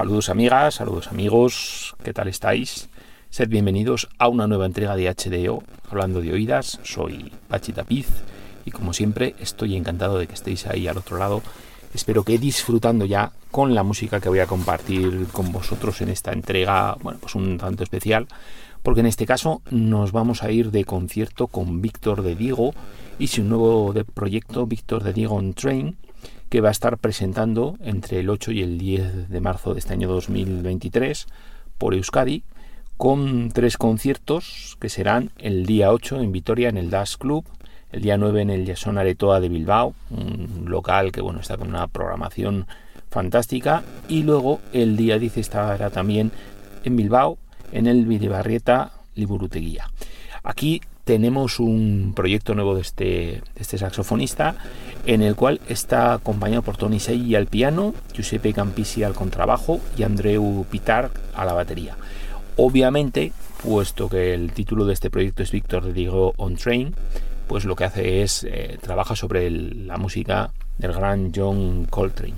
Saludos amigas, saludos amigos, ¿qué tal estáis? Sed bienvenidos a una nueva entrega de HDO, hablando de oídas, soy Pachi Tapiz y como siempre estoy encantado de que estéis ahí al otro lado. Espero que disfrutando ya con la música que voy a compartir con vosotros en esta entrega, bueno, pues un tanto especial, porque en este caso nos vamos a ir de concierto con Víctor de Diego y su nuevo proyecto Víctor de Diego on Train, que va a estar presentando entre el 8 y el 10 de marzo de este año 2023 por Euskadi, con tres conciertos que serán el día 8 en Vitoria en el Das Club, el día 9 en el Jason Aretoa de Bilbao, un local que bueno está con una programación fantástica, y luego el día 10 estará también en Bilbao en el Videbarrieta Liburuteguía. Aquí tenemos un proyecto nuevo de este, de este saxofonista en el cual está acompañado por Tony Sei al piano, Giuseppe Campisi al contrabajo y Andreu Pitar a la batería. Obviamente, puesto que el título de este proyecto es Víctor de Diego on Train, pues lo que hace es eh, trabaja sobre la música del gran John Coltrane.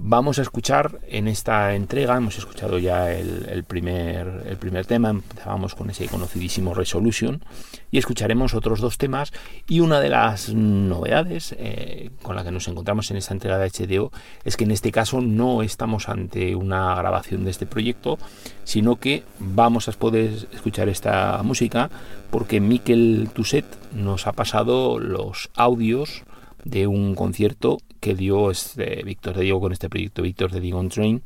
Vamos a escuchar en esta entrega, hemos escuchado ya el, primer, el primer tema, empezábamos con ese conocidísimo Resolution y escucharemos otros dos temas y una de las novedades eh, con la que nos encontramos en esta entrega de HDO es que en este caso no estamos ante una grabación de este proyecto, sino que vamos a poder escuchar esta música porque Miquel Tusset nos ha pasado los audios de un concierto que dio este Víctor de Diego con este proyecto Víctor de Diego Train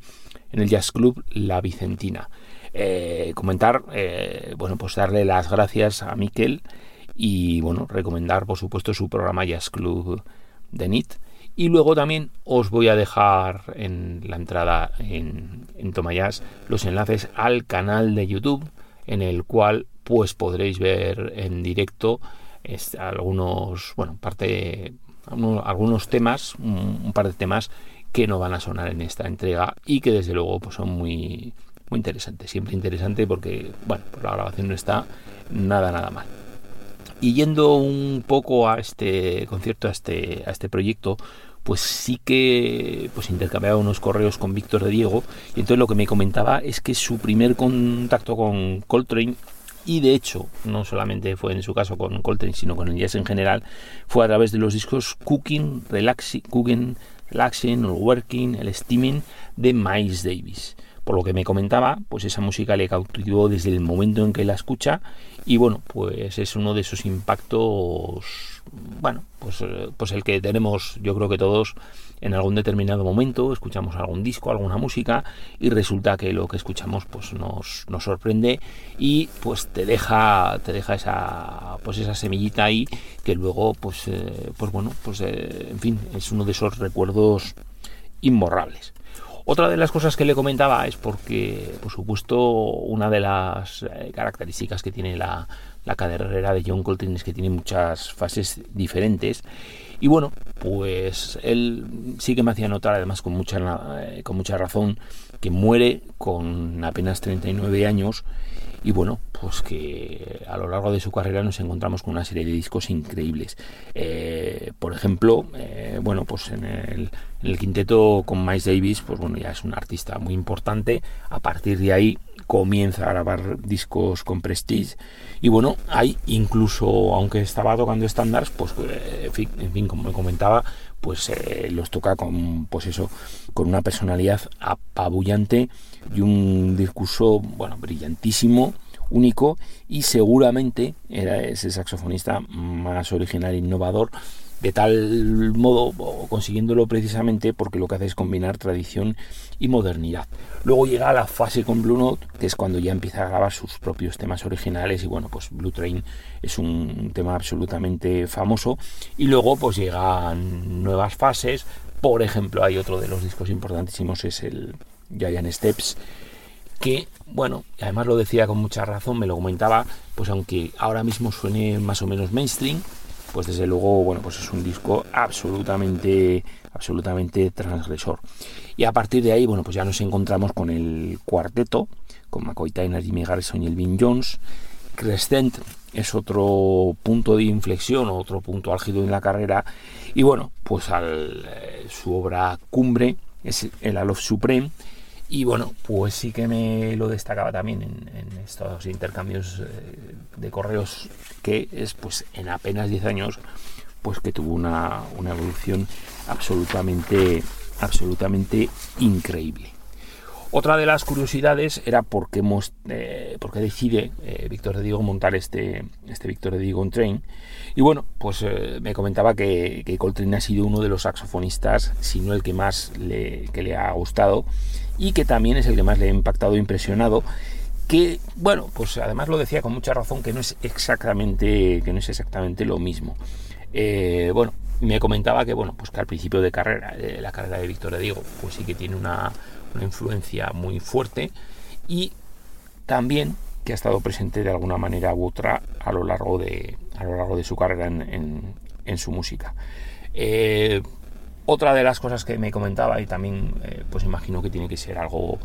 en el Jazz Club La Vicentina. Eh, comentar, eh, bueno, pues darle las gracias a Miquel y bueno, recomendar por supuesto su programa Jazz Club de NIT. Y luego también os voy a dejar en la entrada en, en Tomayas los enlaces al canal de YouTube en el cual pues podréis ver en directo algunos, bueno, parte algunos temas, un, par de temas que no van a sonar en esta entrega y que desde luego pues son muy, muy interesantes. Siempre interesante porque, bueno, pues la grabación no está nada, nada mal. Y yendo un poco a este concierto, a este, a este proyecto, pues sí que pues intercambiaba unos correos con Víctor de Diego y entonces lo que me comentaba es que su primer contacto con Coltrane y de hecho no solamente fue en su caso con Coltrane sino con el jazz en general fue a través de los discos Cooking, Relaxing, Cooking, Relaxing or Working, el Steaming de Miles Davis por lo que me comentaba, pues esa música le cautivó desde el momento en que la escucha y bueno, pues es uno de esos impactos, bueno, pues, pues el que tenemos yo creo que todos en algún determinado momento, escuchamos algún disco, alguna música y resulta que lo que escuchamos pues nos, nos sorprende y pues te deja, te deja esa, pues esa semillita ahí que luego pues, eh, pues bueno, pues eh, en fin, es uno de esos recuerdos imborrables. Otra de las cosas que le comentaba es porque, por supuesto, una de las eh, características que tiene la, la carrera de John Coltrane es que tiene muchas fases diferentes. Y bueno, pues él sí que me hacía notar, además con mucha, eh, con mucha razón, que muere con apenas 39 años y bueno, pues que a lo largo de su carrera nos encontramos con una serie de discos increíbles. Eh, por ejemplo, eh, bueno, pues en el, quinteto con Miles Davis, pues bueno, ya es un artista muy importante. A partir de ahí comienza a grabar discos con Prestige y bueno, hay incluso, aunque estaba tocando estándares, pues eh, en fin, como me comentaba, pues los toca con pues eso con una personalidad apabullante y un discurso bueno brillantísimo único y seguramente era ese saxofonista más original e innovador de tal modo consiguiéndolo precisamente porque lo que hace es combinar tradición y modernidad. Luego llega la fase con Blue Note, que es cuando ya empieza a grabar sus propios temas originales y bueno, pues Blue Train es un tema absolutamente famoso y luego pues llegan nuevas fases, por ejemplo, hay otro de los discos importantísimos es el Giant Steps que, bueno, además lo decía con mucha razón, me lo comentaba, pues aunque ahora mismo suene más o menos mainstream, pues desde luego, bueno, pues es un disco absolutamente, absolutamente transgresor. Y a partir de ahí, bueno, pues ya nos encontramos con el cuarteto, con McCoy Tyner, Jimmy Garrison y Elvin Jones. Crescent es otro punto de inflexión, otro punto álgido en la carrera. Y bueno, pues al, eh, su obra cumbre es el Alof Supreme. Y bueno, pues sí que me lo destacaba también en, estos intercambios eh, de correos que es pues en apenas 10 años pues que tuvo una, una evolución absolutamente absolutamente increíble. Otra de las curiosidades era por qué, eh, decide eh, Víctor de Diego montar este, este Víctor de Diego Train. Y bueno, pues eh, me comentaba que, que, Coltrane ha sido uno de los saxofonistas, si no el que más le, que le ha gustado y que también es el que más le ha impactado e impresionado. Que bueno, pues además lo decía con mucha razón que no es exactamente, que no es exactamente lo mismo. bueno, me comentaba que bueno, pues que al principio de carrera, la carrera de Víctor de Diego, pues sí que tiene una una influencia muy fuerte y también que ha estado presente de alguna manera u otra a lo largo de, a lo largo de su carrera en, en, su música. Eh, otra de las cosas que me comentaba y también eh, pues imagino que tiene que ser algo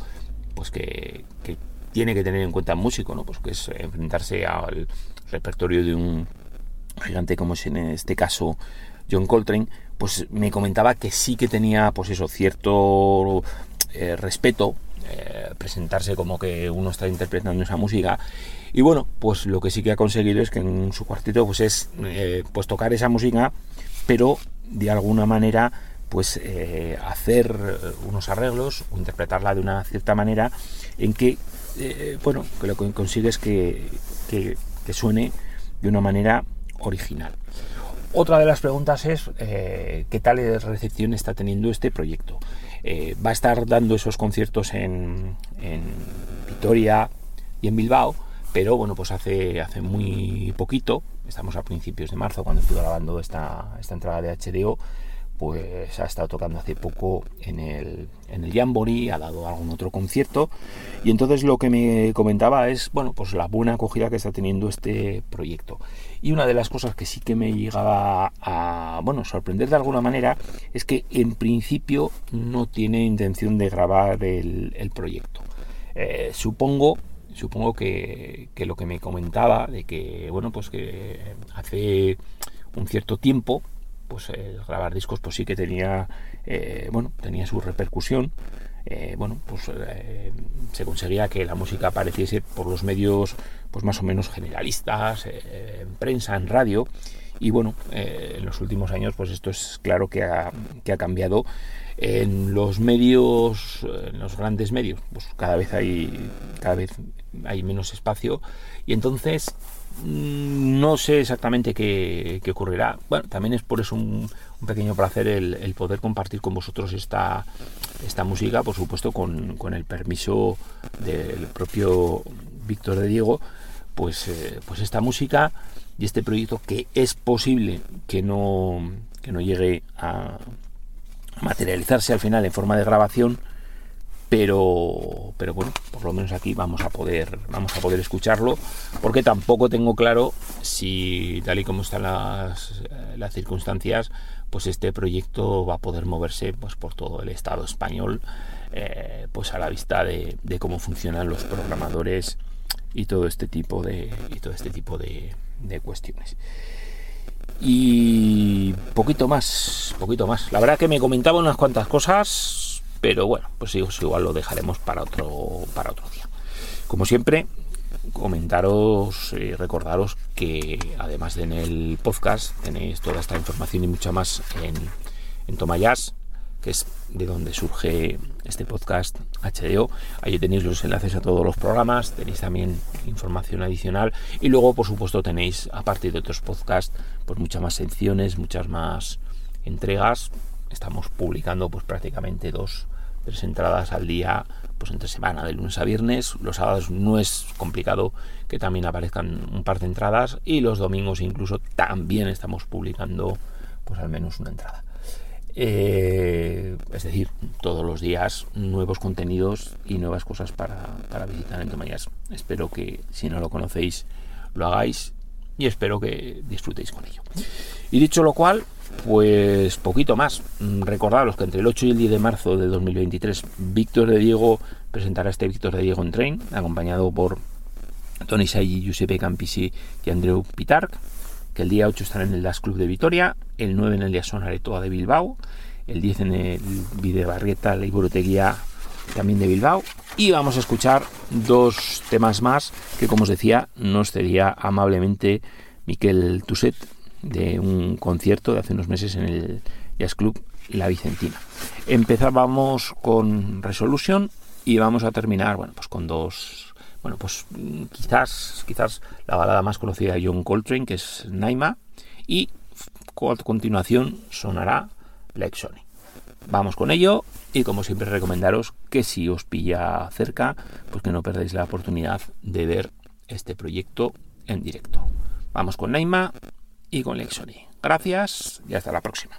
pues que, que, tiene que tener en cuenta el músico, ¿no? Pues que es enfrentarse al repertorio de un gigante como es en este caso John Coltrane, pues me comentaba que sí que tenía pues eso, cierto eh, respeto eh, presentarse como que uno está interpretando esa música. Y bueno pues lo que sí que ha conseguido es que en su cuarteto pues es eh, pues tocar esa música pero de alguna manera pues hacer unos arreglos o interpretarla de una cierta manera en que bueno que lo que consigue es que, que, suene de una manera original. Otra de las preguntas es qué tal recepción está teniendo este proyecto eh, va a estar dando esos conciertos en, Vitoria y en Bilbao, pero bueno, pues hace, hace muy poquito, estamos a principios de marzo cuando estuve grabando esta, esta entrada de HDO, pues ha estado tocando hace poco en el, en el Jamboree, ha dado algún otro concierto y entonces lo que me comentaba es, bueno, pues la buena acogida que está teniendo este proyecto. Y una de las cosas que sí que me llegaba a, bueno, sorprender de alguna manera es que en principio no tiene intención de grabar el, proyecto. Eh, supongo supongo que, que, lo que me comentaba de que bueno pues que hace un cierto tiempo pues el grabar discos pues sí que tenía eh, bueno tenía su repercusión. Eh, bueno pues eh, se conseguía que la música apareciese por los medios pues más o menos generalistas en prensa en radio. Y bueno en los últimos años pues esto es claro que ha, que ha cambiado. En los medios en los grandes medios pues cada vez hay cada vez hay menos espacio y entonces Mm, no sé exactamente qué, ocurrirá. Bueno, también es por eso un, pequeño placer el, poder compartir con vosotros esta, esta música, por supuesto, con, el permiso del propio Víctor de Diego, pues, eh, pues esta música y este proyecto que es posible que no, que no llegue a materializarse al final en forma de grabación, pero pero bueno por lo menos aquí vamos a poder vamos a poder escucharlo porque tampoco tengo claro si tal y como están las, eh, las circunstancias pues este proyecto va a poder moverse pues por todo el estado español eh, pues a la vista de, cómo funcionan los programadores y todo este tipo de y todo este tipo de, de cuestiones. Y poquito más poquito más. La verdad que me comentaba unas cuantas cosas pero bueno, pues igual lo dejaremos para otro, para otro día. Como siempre, comentaros y recordaros que además de en el podcast tenéis toda esta información y mucha más en, en Tomayas, que es de donde surge este podcast HDO. Allí tenéis los enlaces a todos los programas, tenéis también información adicional y luego por supuesto tenéis, aparte de otros podcasts, pues muchas más secciones, muchas más entregas estamos publicando pues prácticamente dos, tres entradas al día, pues entre semana, de lunes a viernes. Los sábados no es complicado que también aparezcan un par de entradas y los domingos incluso también estamos publicando pues al menos una entrada. Eh, es decir, todos los días nuevos contenidos y nuevas cosas para, para visitar en Tomayas. Espero que si no lo conocéis lo hagáis y espero que disfrutéis con ello. Y dicho lo cual, pues poquito más. Mm, recordaros que entre el 8 y el 10 de marzo de 2023, Víctor de Diego presentará este Víctor de Diego en Train, acompañado por Tony Sai, Giuseppe Campisi y Andreu Pitarc, que el día 8 estará en el Das Club de Vitoria, el 9 en el Día Sonaretoa de Bilbao, el 10 en el Videbarrieta, la también de Bilbao. Y vamos a escuchar dos temas más que, como os decía, nos cedía amablemente Miquel Tuset de un concierto de hace unos meses en el Jazz Club La Vicentina. Empezábamos con Resolution y vamos a terminar, bueno, pues con dos, bueno, pues quizás, quizás la balada más conocida de John Coltrane, que es Naima, y a continuación sonará Lexoni. Vamos con ello y como siempre recomendaros que si os pilla cerca, pues que no perdáis la oportunidad de ver este proyecto en directo. Vamos con Naima y con Lexoni. Gracias y hasta la próxima.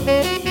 Música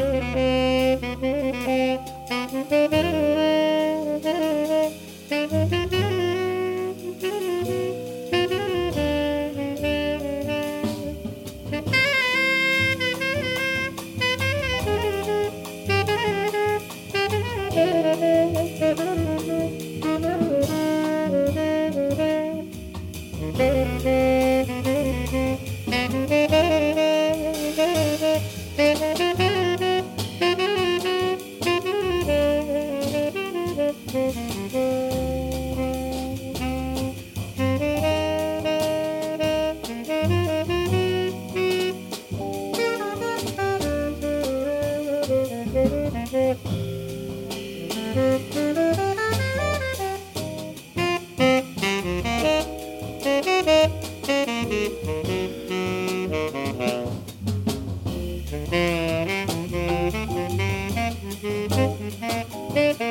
Música Bye.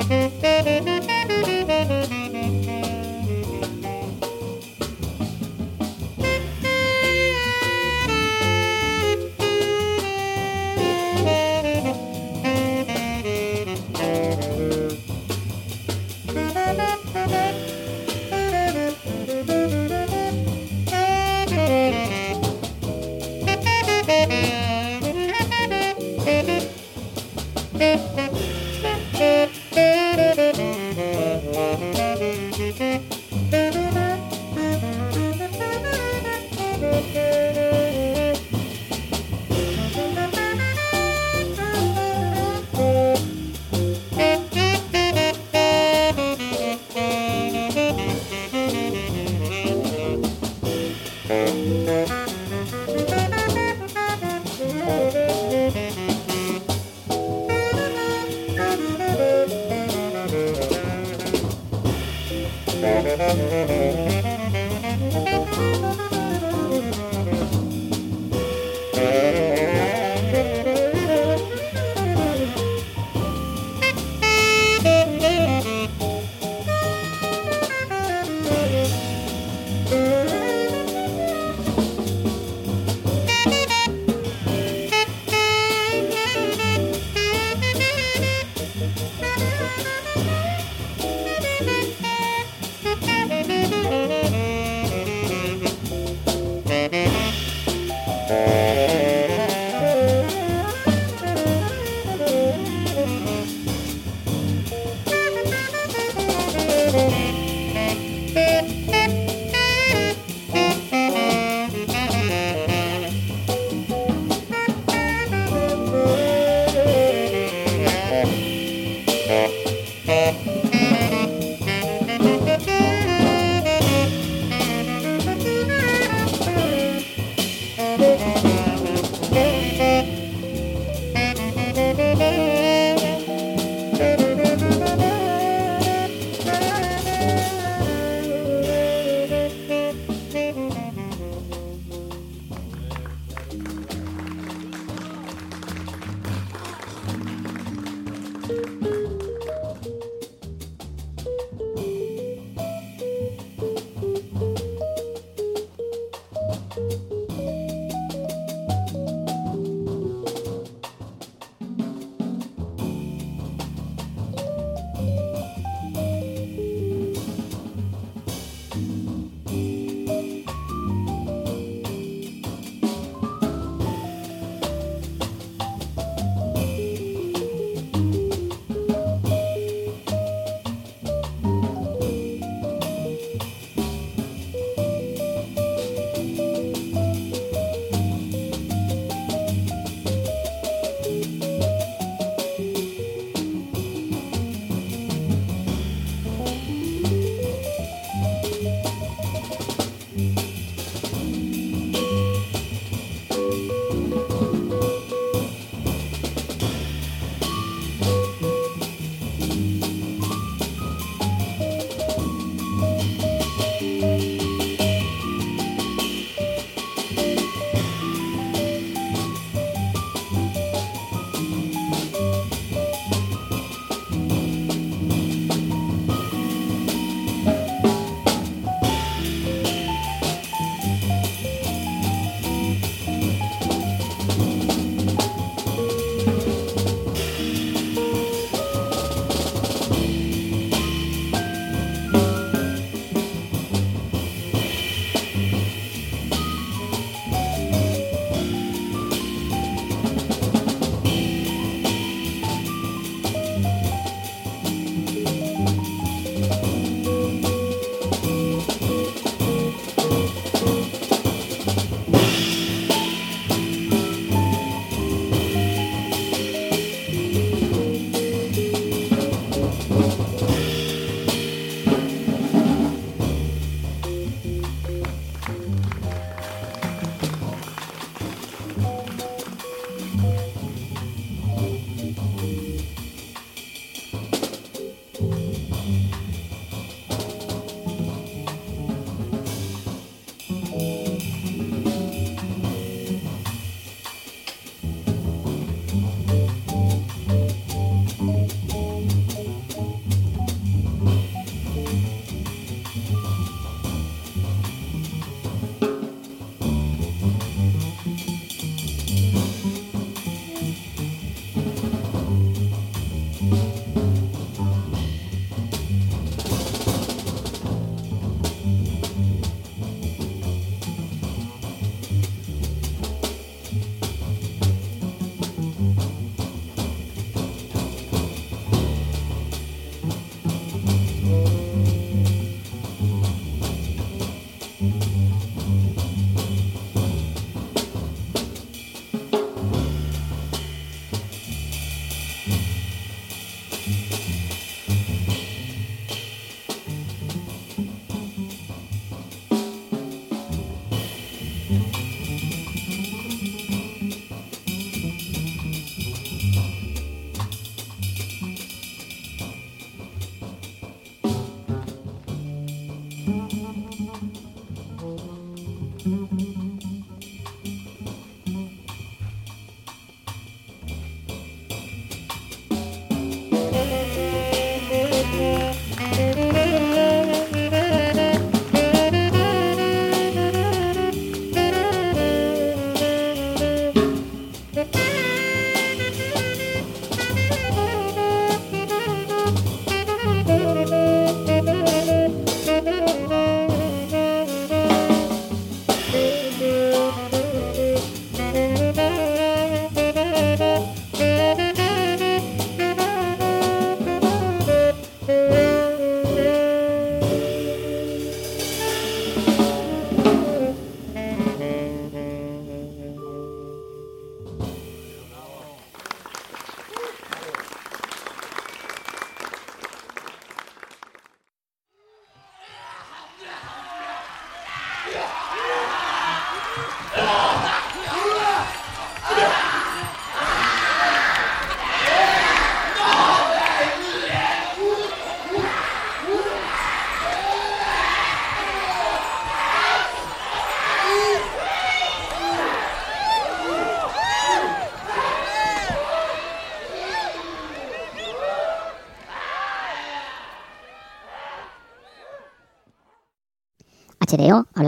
あちらよ。